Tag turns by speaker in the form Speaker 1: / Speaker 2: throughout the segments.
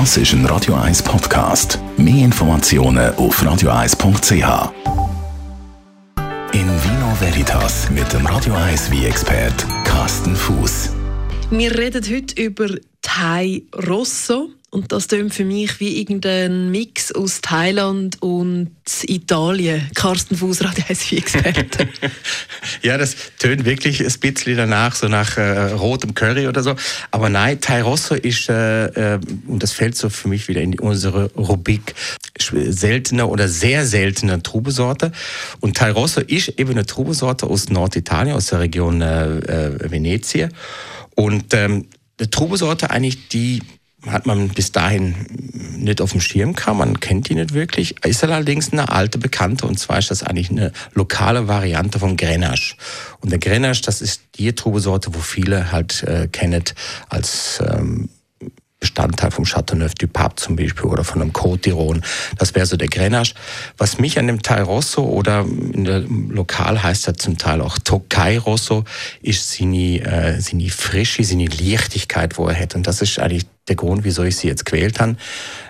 Speaker 1: Das ist ein Radio 1 Podcast. Mehr Informationen auf radio1.ch. In Vino Veritas mit dem Radio 1 wie expert Carsten Fuß.
Speaker 2: Wir reden heute über Thai Rosso. Und das klingt für mich wie irgendein Mix aus Thailand und Italien. Carsten Fuß, Radio 1 Experte.
Speaker 3: ja, das tönt wirklich ein bisschen danach, so nach äh, rotem Curry oder so. Aber nein, Thai Rosso ist, äh, äh, und das fällt so für mich wieder in unsere Rubrik, seltene oder sehr seltene Trubesorte. Und Thai Rosso ist eben eine Trubesorte aus Norditalien, aus der Region äh, äh Venetien. Und ähm, eine Trubesorte eigentlich, die hat man bis dahin nicht auf dem Schirm gehabt, man kennt die nicht wirklich, ist allerdings eine alte Bekannte. Und zwar ist das eigentlich eine lokale Variante von Grenache. Und der Grenache, das ist die Trubesorte, wo viele halt äh, kennen als ähm, Bestandteil vom Chateauneuf du Pape zum Beispiel oder von einem Côte d'Iron. Das wäre so der Grenache. Was mich an dem Teil Rosso oder in der Lokal heißt er zum Teil auch Tokai Rosso, ist seine, äh, seine Frische, seine Leichtigkeit, wo er hat. Und das ist eigentlich der Grund, wieso ich sie jetzt gewählt habe,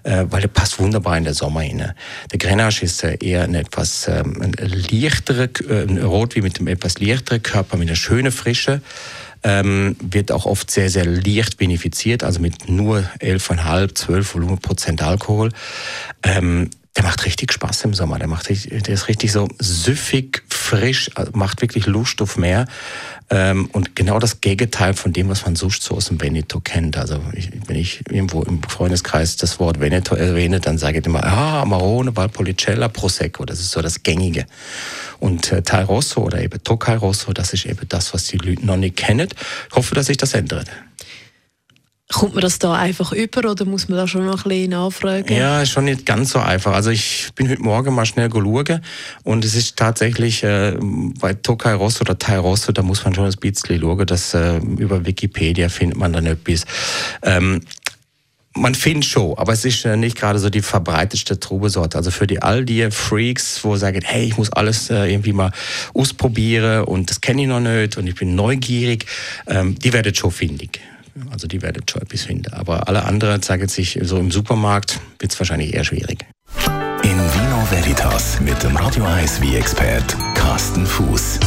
Speaker 3: äh, weil er passt wunderbar in der Sommer rein. Der Grenache ist äh, eher ein etwas ähm, ein leichterer, äh, ein Rot wie mit einem etwas leichteren Körper, mit einer schönen Frische ähm, wird auch oft sehr, sehr leicht benefiziert, also mit nur 11,5, 12 Volumenprozent Alkohol. Ähm, der macht richtig Spaß im Sommer. Der macht der ist richtig so süffig, frisch, also macht wirklich Lust auf mehr. Ähm, und genau das Gegenteil von dem, was man sonst so aus dem Veneto kennt. Also ich, wenn ich irgendwo im Freundeskreis das Wort Veneto erwähne, dann sage ich immer, ah, Amarone, Valpolicella, Prosecco. Das ist so das Gängige. Und äh, Thai Rosso oder eben Tokai Rosso, das ist eben das, was die Leute noch nicht kennen. Ich hoffe, dass sich das ändert.
Speaker 2: Kommt man das da einfach über oder muss man da schon noch ein bisschen nachfragen?
Speaker 3: Ja, ist schon nicht ganz so einfach. Also ich bin heute Morgen mal schnell geschaut und es ist tatsächlich äh, bei Tokai Rosso oder Thai Rosso, da muss man schon ein bisschen schauen, dass äh, über Wikipedia findet man dann etwas. Ähm, man findet schon, aber es ist äh, nicht gerade so die verbreitetste Trubesorte. Also für die all die Freaks, wo sagen, hey, ich muss alles äh, irgendwie mal ausprobieren und das kenne ich noch nicht und ich bin neugierig, ähm, die werdet schon findig. Also die werdet schon etwas finden. Aber alle anderen, sagen sich, so im Supermarkt wird es wahrscheinlich eher schwierig.
Speaker 1: In Vino Veritas mit dem Radio 1 wie expert Carsten Fuß.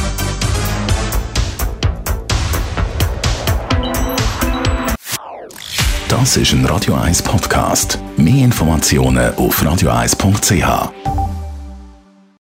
Speaker 1: Das ist ein Radio 1 Podcast. Mehr Informationen auf radio1.ch.